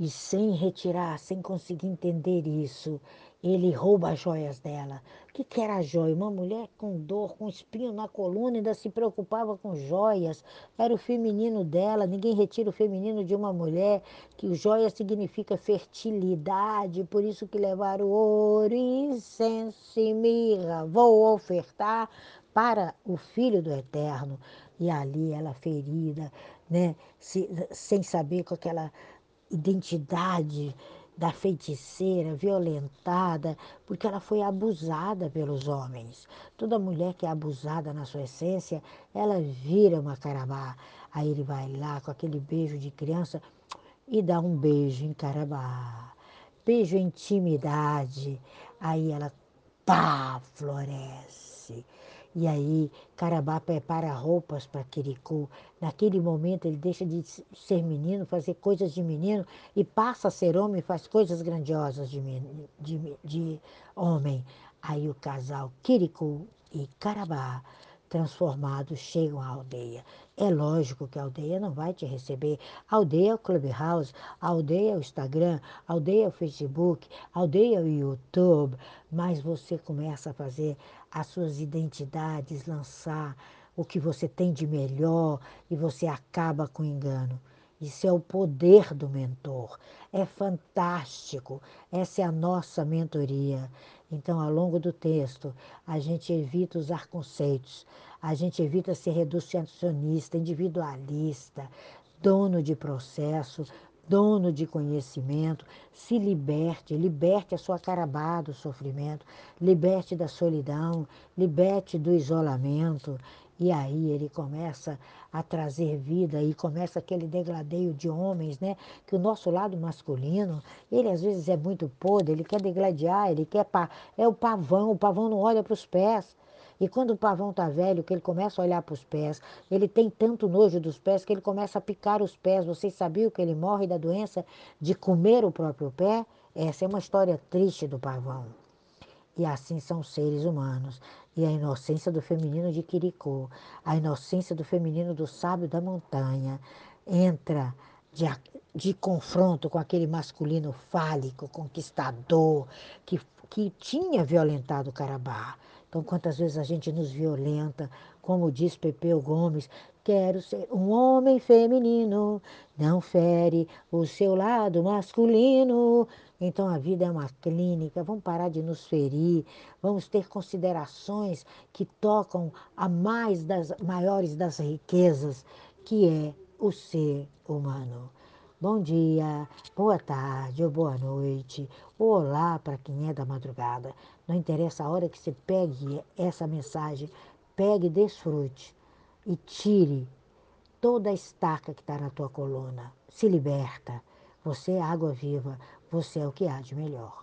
e sem retirar, sem conseguir entender isso, ele rouba as joias dela. O que, que era a joia? Uma mulher com dor, com espinho na coluna, ainda se preocupava com joias. Era o feminino dela. Ninguém retira o feminino de uma mulher, que joia significa fertilidade. Por isso que levaram ouro, incenso e mirra. Vou ofertar para o Filho do Eterno. E ali ela ferida, né? Se, sem saber com aquela identidade da feiticeira, violentada, porque ela foi abusada pelos homens. Toda mulher que é abusada na sua essência, ela vira uma carabá. Aí ele vai lá com aquele beijo de criança e dá um beijo em carabá. Beijo em intimidade. Aí ela pá, floresce. E aí, Carabá prepara roupas para Quiricu. Naquele momento, ele deixa de ser menino, fazer coisas de menino, e passa a ser homem faz coisas grandiosas de, de, de homem. Aí o casal Quiricu e Carabá, transformados, chegam à aldeia. É lógico que a aldeia não vai te receber. A aldeia é o Clubhouse, a aldeia é o Instagram, a aldeia é o Facebook, a aldeia é o YouTube, mas você começa a fazer as suas identidades, lançar o que você tem de melhor e você acaba com o engano. Isso é o poder do mentor. É fantástico. Essa é a nossa mentoria. Então, ao longo do texto, a gente evita usar conceitos, a gente evita ser reducionista, individualista, dono de processo, dono de conhecimento, se liberte, liberte a sua carabá do sofrimento, liberte da solidão, liberte do isolamento. E aí ele começa a trazer vida e começa aquele degladeio de homens, né? Que o nosso lado masculino, ele às vezes é muito podre, ele quer degladiar, ele quer pa... é o pavão, o pavão não olha para os pés. E quando o pavão está velho, que ele começa a olhar para os pés, ele tem tanto nojo dos pés que ele começa a picar os pés. Vocês sabiam que ele morre da doença de comer o próprio pé? Essa é uma história triste do pavão. E assim são seres humanos. E a inocência do feminino de Quiricô, a inocência do feminino do sábio da montanha, entra de, de confronto com aquele masculino fálico, conquistador, que, que tinha violentado o Carabá. Então, quantas vezes a gente nos violenta, como diz Pepeu Gomes, quero ser um homem feminino, não fere o seu lado masculino. Então a vida é uma clínica, vamos parar de nos ferir, vamos ter considerações que tocam a mais das maiores das riquezas, que é o ser humano. Bom dia, boa tarde ou boa noite, ou olá para quem é da madrugada. Não interessa a hora que você pegue essa mensagem, pegue e desfrute e tire toda a estaca que está na tua coluna. Se liberta. Você é água viva, você é o que há de melhor.